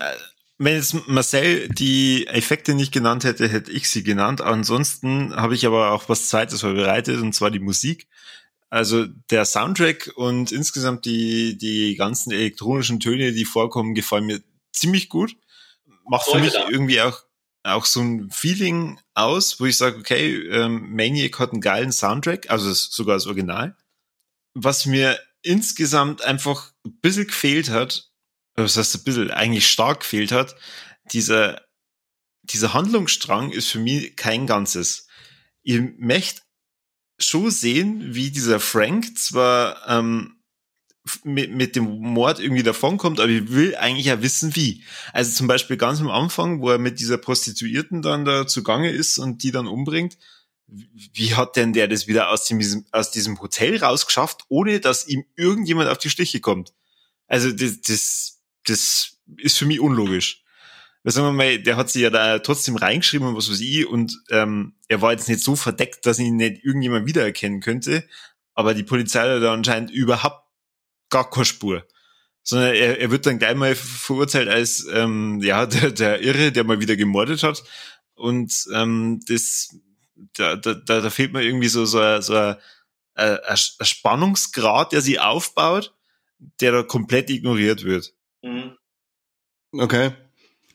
wenn jetzt Marcel die Effekte nicht genannt hätte, hätte ich sie genannt. Ansonsten habe ich aber auch was Zweites vorbereitet, und zwar die Musik. Also der Soundtrack und insgesamt die, die ganzen elektronischen Töne, die vorkommen, gefallen mir ziemlich gut. Macht für mich irgendwie auch, auch so ein Feeling aus, wo ich sage, okay, ähm, Maniac hat einen geilen Soundtrack, also sogar das Original. Was mir insgesamt einfach ein bisschen gefehlt hat, was heißt ein bisschen, eigentlich stark gefehlt hat, dieser, dieser Handlungsstrang ist für mich kein Ganzes. Ihr möchte schon sehen, wie dieser Frank zwar ähm, mit, mit dem Mord irgendwie davonkommt, aber ich will eigentlich ja wissen, wie. Also zum Beispiel ganz am Anfang, wo er mit dieser Prostituierten dann da zugange ist und die dann umbringt, wie hat denn der das wieder aus diesem, aus diesem Hotel rausgeschafft, ohne dass ihm irgendjemand auf die Stiche kommt? Also das, das das ist für mich unlogisch. Weil sagen wir mal, der hat sich ja da trotzdem reingeschrieben und was weiß ich und ähm, er war jetzt nicht so verdeckt, dass ihn nicht irgendjemand wiedererkennen könnte, aber die Polizei hat da anscheinend überhaupt gar keine Spur. Sondern er, er wird dann gleich mal verurteilt als ähm, ja der, der Irre, der mal wieder gemordet hat. Und ähm, das da, da, da fehlt mir irgendwie so, so, so ein, ein, ein Spannungsgrad, der sie aufbaut, der da komplett ignoriert wird. Mhm. Okay.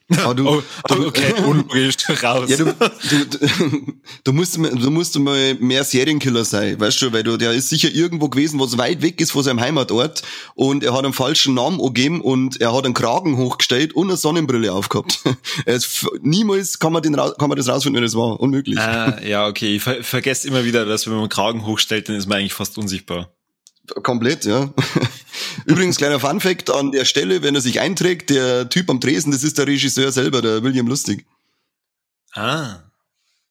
Aber du, oh, du, okay, unlogisch, raus. Ja, du, du, du, musst, du musst mal mehr Serienkiller sein, weißt du, weil du, der ist sicher irgendwo gewesen, was weit weg ist von seinem Heimatort und er hat einen falschen Namen angegeben und er hat einen Kragen hochgestellt und eine Sonnenbrille aufgehabt. Ist, niemals kann man, den, kann man das rausfinden, wenn das war. Unmöglich. Ah, ja, okay. Ich ver vergesst immer wieder, dass wenn man einen Kragen hochstellt, dann ist man eigentlich fast unsichtbar. Komplett, ja. Übrigens, kleiner Funfact an der Stelle, wenn er sich einträgt, der Typ am Tresen, das ist der Regisseur selber, der William Lustig. Ah.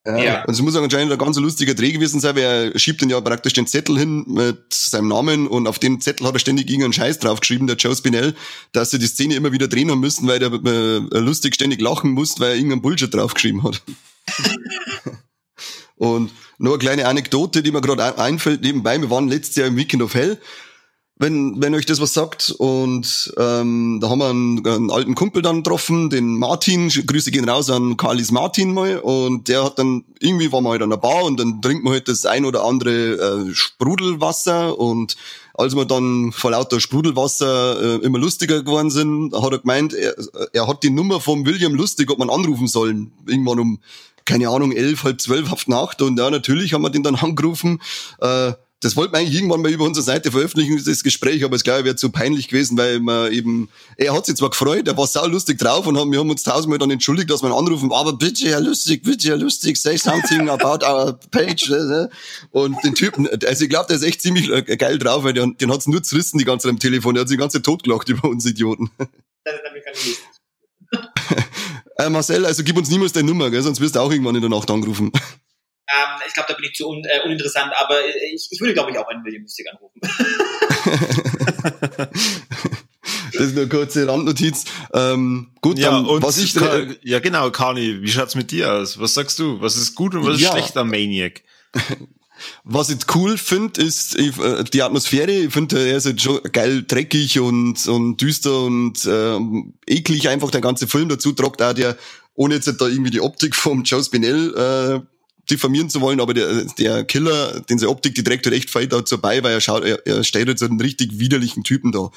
Ja, ja. Und es muss anscheinend ein ganz lustiger Dreh gewesen sein, weil er schiebt dann ja praktisch den Zettel hin mit seinem Namen und auf dem Zettel hat er ständig irgendeinen Scheiß draufgeschrieben, der Joe Spinell, dass sie die Szene immer wieder drehen haben müssen, weil der äh, lustig ständig lachen muss, weil er irgendeinen Bullshit draufgeschrieben hat. und nur eine kleine Anekdote, die mir gerade einfällt nebenbei. Wir waren letztes Jahr im Weekend of Hell wenn, wenn euch das was sagt. Und ähm, da haben wir einen, einen alten Kumpel dann getroffen, den Martin. Grüße gehen raus an Carlis Martin mal. Und der hat dann, irgendwie war man halt an der Bar und dann trinkt man halt das ein oder andere äh, Sprudelwasser. Und als wir dann vor lauter Sprudelwasser äh, immer lustiger geworden sind, hat er gemeint, er, er hat die Nummer vom William Lustig, ob man anrufen sollen. Irgendwann um keine Ahnung, elf, halb zwölf auf Nacht. Und ja, natürlich haben wir den dann angerufen. Äh, das wollten wir eigentlich irgendwann mal über unsere Seite veröffentlichen, das Gespräch, aber es glaube wäre zu peinlich gewesen, weil man eben, er hat sich zwar gefreut, er war sau lustig drauf und haben, wir haben uns tausendmal dann entschuldigt, dass wir ihn anrufen, aber bitte, Herr Lustig, bitte, Herr Lustig, say something about our page. Ne, ne? Und den Typen, also ich glaube, der ist echt ziemlich äh, geil drauf, weil den, den hat's nur zerrissen die ganze Zeit am Telefon, der hat sich die ganze Zeit totgelacht über uns Idioten. äh, Marcel, also gib uns niemals deine Nummer, gell? sonst wirst du auch irgendwann in der Nacht angerufen. Ähm, ich glaube, da bin ich zu un, äh, uninteressant, aber ich, ich würde, glaube ich, auch einen William Lustig anrufen. das ist eine kurze Randnotiz. Ähm, gut, ja, dann, und was ich ja genau, Kani, wie schaut's mit dir aus? Was sagst du? Was ist gut und was ist ja. schlecht am Maniac? Was ich cool finde, ist ich, äh, die Atmosphäre. Ich finde, er ist jetzt schon geil dreckig und, und düster und äh, eklig einfach der ganze Film. Dazu tragt auch der, ohne jetzt da irgendwie die Optik vom Joe Spinell äh, diffamieren zu wollen, aber der, der Killer, den seine Optik, die trägt halt echt feit dazu bei, weil er schaut, er, er stellt jetzt einen richtig widerlichen Typen da.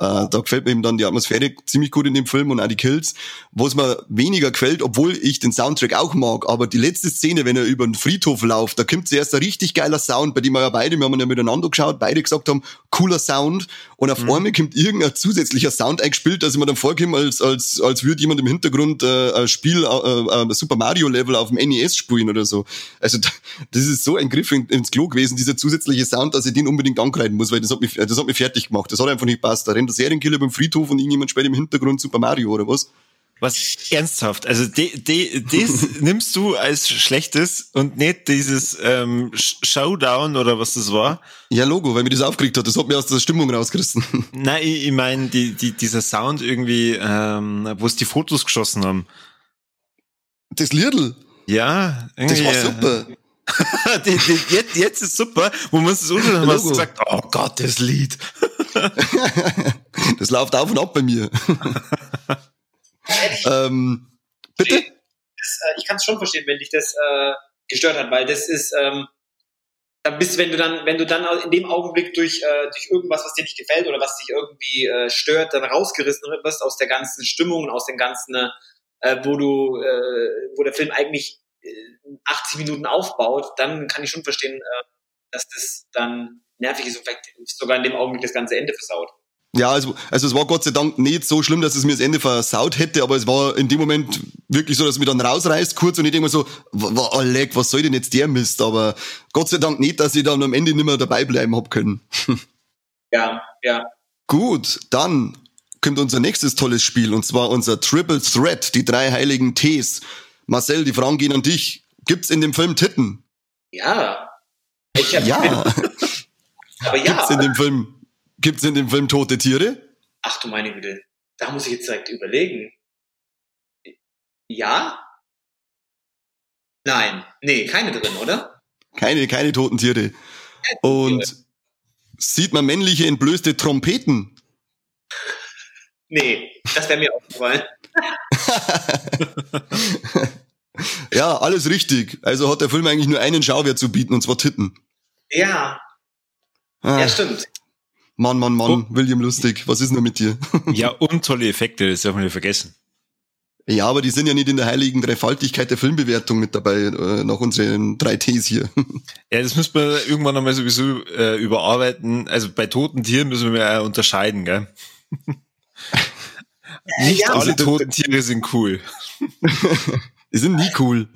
Äh, da gefällt mir eben dann die Atmosphäre ziemlich gut in dem Film und auch die Kills. Was mir weniger gefällt, obwohl ich den Soundtrack auch mag, aber die letzte Szene, wenn er über den Friedhof läuft, da kommt zuerst ein richtig geiler Sound, bei dem wir ja beide, wir haben ja miteinander geschaut, beide gesagt haben, cooler Sound. Und auf mhm. einmal kommt irgendein zusätzlicher Sound eingespielt, dass ich mir dann vorkomme, als, als, als würde jemand im Hintergrund äh, ein Spiel, äh, äh, Super Mario Level auf dem NES spielen oder so. Also das ist so ein Griff in, ins Klo gewesen, dieser zusätzliche Sound, dass ich den unbedingt angreifen muss, weil das hat mich, das hat mich fertig gemacht. Das hat einfach nicht passt. Da rennt der Serienkiller beim Friedhof und irgendjemand spielt im Hintergrund Super Mario oder was? Was ernsthaft? Also de, de, das nimmst du als schlechtes und nicht dieses ähm, Showdown oder was das war? Ja, Logo, weil mir das aufgeregt hat. Das hat mir aus der Stimmung rausgerissen. Nein, ich, ich meine die, die, dieser Sound irgendwie, ähm, wo es die Fotos geschossen haben. Das Liedl? Ja, das war super. die, die, jetzt, jetzt ist super, wo man es unten haben hast gesagt, oh Gott, das Lied. das läuft auf und ab bei mir. Ähm, bitte? Das, äh, ich kann es schon verstehen, wenn dich das äh, gestört hat, weil das ist, ähm, da bist, wenn du dann, wenn du dann in dem Augenblick durch, äh, durch irgendwas, was dir nicht gefällt oder was dich irgendwie äh, stört, dann rausgerissen wirst aus der ganzen Stimmung und aus dem ganzen, äh, wo du, äh, wo der Film eigentlich 80 äh, Minuten aufbaut, dann kann ich schon verstehen, äh, dass das dann nervig ist und vielleicht sogar in dem Augenblick das ganze Ende versaut. Ja, also, also es war Gott sei Dank nicht so schlimm, dass es mir das Ende versaut hätte, aber es war in dem Moment wirklich so, dass es mich dann rausreißt kurz und ich denke mir so, oh leck, was soll denn jetzt der Mist? Aber Gott sei Dank nicht, dass ich dann am Ende nicht mehr dabei bleiben hab können. Ja, ja. Gut, dann kommt unser nächstes tolles Spiel und zwar unser Triple Threat, die drei heiligen Ts. Marcel, die Fragen gehen an dich. Gibt's in dem Film Titten? Ja. Ich hab ja. Aber ja. Gibt's in dem Film Gibt's in dem Film tote Tiere? Ach du meine Güte, da muss ich jetzt direkt überlegen. Ja? Nein, nee, keine drin, oder? Keine, keine toten Tiere. Und sieht man männliche entblößte Trompeten? Nee, das wäre mir aufgefallen. ja, alles richtig. Also hat der Film eigentlich nur einen Schauwert zu bieten, und zwar Titten. Ja. Ah. Ja, stimmt. Mann, Mann, Mann, oh. William Lustig, was ist denn mit dir? ja, und tolle Effekte, das darf man nicht vergessen. Ja, aber die sind ja nicht in der heiligen Dreifaltigkeit der Filmbewertung mit dabei, äh, nach unseren drei Ts hier. ja, das müssen wir irgendwann einmal sowieso äh, überarbeiten. Also bei toten Tieren müssen wir ja unterscheiden, gell? nicht ja, alle toten Tiere sind cool. die sind nie cool.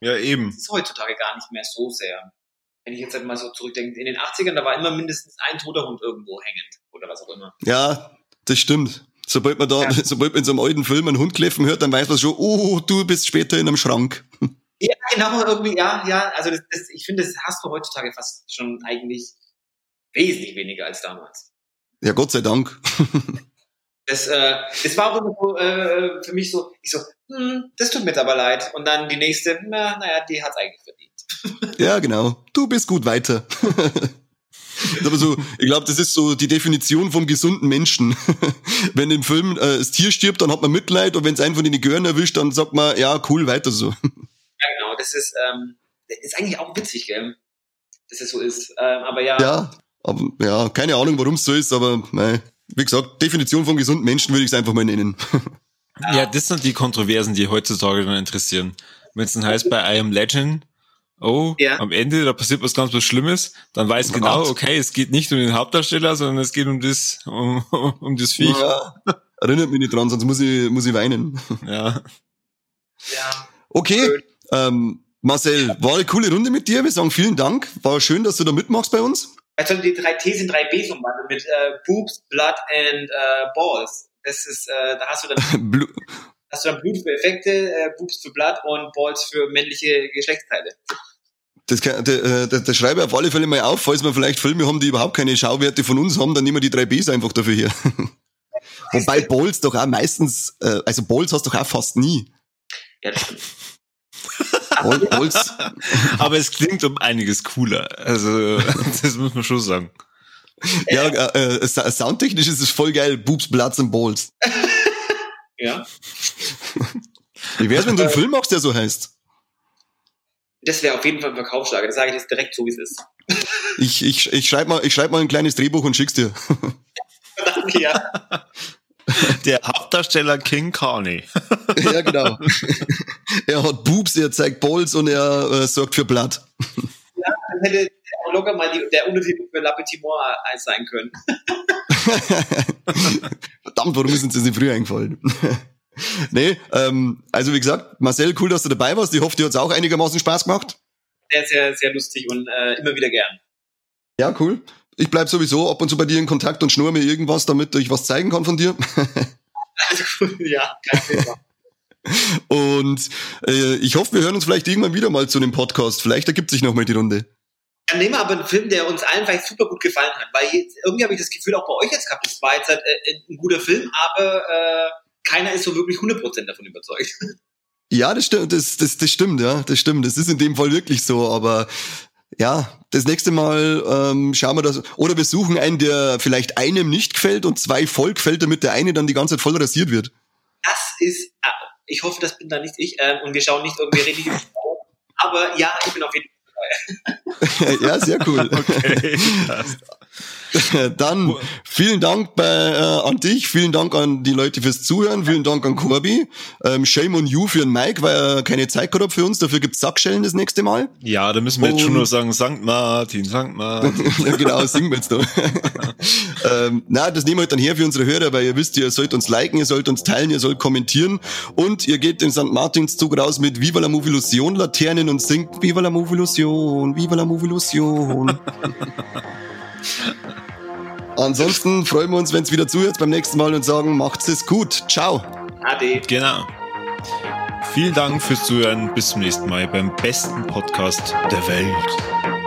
ja, eben. Das ist heutzutage gar nicht mehr so sehr wenn ich jetzt halt mal so zurückdenke, in den 80ern, da war immer mindestens ein toter Hund irgendwo hängend oder was auch immer. Ja, das stimmt. Sobald man da, ja. sobald man in so einem alten Film einen Hund kläffen hört, dann weiß man schon, oh, du bist später in einem Schrank. Ja, genau, irgendwie, ja, ja. Also das, das, ich finde, das hast du heutzutage fast schon eigentlich wesentlich weniger als damals. Ja, Gott sei Dank. Das, äh, das war auch immer so, äh, für mich so, ich so, hm, das tut mir aber leid. Und dann die nächste, na, naja, die hat's eigentlich verdient. Ja, genau. Du bist gut weiter. Aber so, ich glaube, das ist so die Definition vom gesunden Menschen. wenn im Film äh, das Tier stirbt, dann hat man Mitleid und wenn es einen von den Gehören erwischt, dann sagt man, ja, cool, weiter so. Ja, genau, das ist, ähm, das ist eigentlich auch witzig, gell? Dass es so ist. Ähm, aber ja. Ja, aber, ja, keine Ahnung, warum es so ist, aber nein. wie gesagt, Definition von gesunden Menschen würde ich es einfach mal nennen. ja, das sind die Kontroversen, die heutzutage dann interessieren. Wenn es dann heißt, bei I Am Legend, oh, ja. am Ende, da passiert was ganz was Schlimmes, dann weiß oh genau, okay, es geht nicht um den Hauptdarsteller, sondern es geht um das, um, um das Viech. Ja, erinnert mich nicht dran, sonst muss ich, muss ich weinen. Ja. Ja. Okay, ähm, Marcel, war eine coole Runde mit dir. Wir sagen vielen Dank. War schön, dass du da mitmachst bei uns. Also die drei T sind drei Bs umwandelt mit äh, Boobs, Blood and äh, Balls. Das ist, äh, da hast du dann hast du dann Blut für Effekte, äh, Boobs für Blood und Balls für männliche Geschlechtsteile. Das, kann, der, der, der schreibe auf alle Fälle mal auf, falls wir vielleicht Filme haben, die überhaupt keine Schauwerte von uns haben, dann nehmen wir die drei Bs einfach dafür her. Wobei Balls doch auch meistens, äh, also Balls hast du doch auch fast nie. Ja, das stimmt. Bolz. Aber es klingt um einiges cooler. Also, das muss man schon sagen. Ja, äh, äh, soundtechnisch ist es voll geil. Boobs, Platz und Balls. Ja. Wie wär's, wenn du einen Film machst, der so heißt? Das wäre auf jeden Fall ein Verkaufsschlager. Das sage ich jetzt direkt so, wie es ist. Ich, ich, ich schreibe mal, ich schreib mal ein kleines Drehbuch und schick's dir. Danke, ja. Der Hauptdarsteller King Carney. ja, genau. er hat Boobs, er zeigt Balls und er äh, sorgt für Blatt. Ja, dann hätte auch locker mal die, der Untertitel für La Petite sein können. Verdammt, warum ist uns das nicht früher eingefallen? nee, ähm, also wie gesagt, Marcel, cool, dass du dabei warst. Ich hoffe, dir hat's auch einigermaßen Spaß gemacht. Sehr, sehr, sehr lustig und äh, immer wieder gern. Ja, cool. Ich bleib sowieso ab und zu bei dir in Kontakt und schnur mir irgendwas, damit ich was zeigen kann von dir. Also cool, ja, kein Thema. Und äh, ich hoffe, wir hören uns vielleicht irgendwann wieder mal zu dem Podcast. Vielleicht ergibt sich nochmal die Runde. Dann nehmen wir aber einen Film, der uns allen vielleicht super gut gefallen hat, weil jetzt, irgendwie habe ich das Gefühl auch bei euch jetzt gehabt, es war jetzt halt, äh, ein guter Film, aber äh, keiner ist so wirklich 100% davon überzeugt. Ja, das stimmt, das, das, das stimmt, ja, das stimmt. Das ist in dem Fall wirklich so, aber ja, das nächste Mal ähm, schauen wir das. Oder wir suchen einen, der vielleicht einem nicht gefällt und zwei voll gefällt, damit der eine dann die ganze Zeit voll rasiert wird. Das ist, äh, ich hoffe, das bin da nicht ich äh, und wir schauen nicht irgendwie richtig. aber ja, ich bin auf jeden Fall. ja, sehr cool. Okay. Dann vielen Dank bei, äh, an dich, vielen Dank an die Leute fürs Zuhören, vielen Dank an Corby. Ähm, shame on you für den Mike, weil er keine Zeit gehabt hat für uns. Dafür gibt's Sackschellen das nächste Mal. Ja, da müssen wir jetzt schon nur sagen, St. Martin, St. Martin. genau, singen wir jetzt noch. ähm, na, das nehmen wir halt dann her für unsere Hörer, weil ihr wisst, ihr sollt uns liken, ihr sollt uns teilen, ihr sollt kommentieren und ihr geht den St. Martinszug raus mit Viva la Movilusion Laternen und singt Viva la Movilusion, Viva la Movilusion. Ansonsten freuen wir uns, wenn es wieder zuhört beim nächsten Mal und sagen, macht's es gut. Ciao. Ade. Genau. Vielen Dank fürs Zuhören. Bis zum nächsten Mal beim besten Podcast der Welt.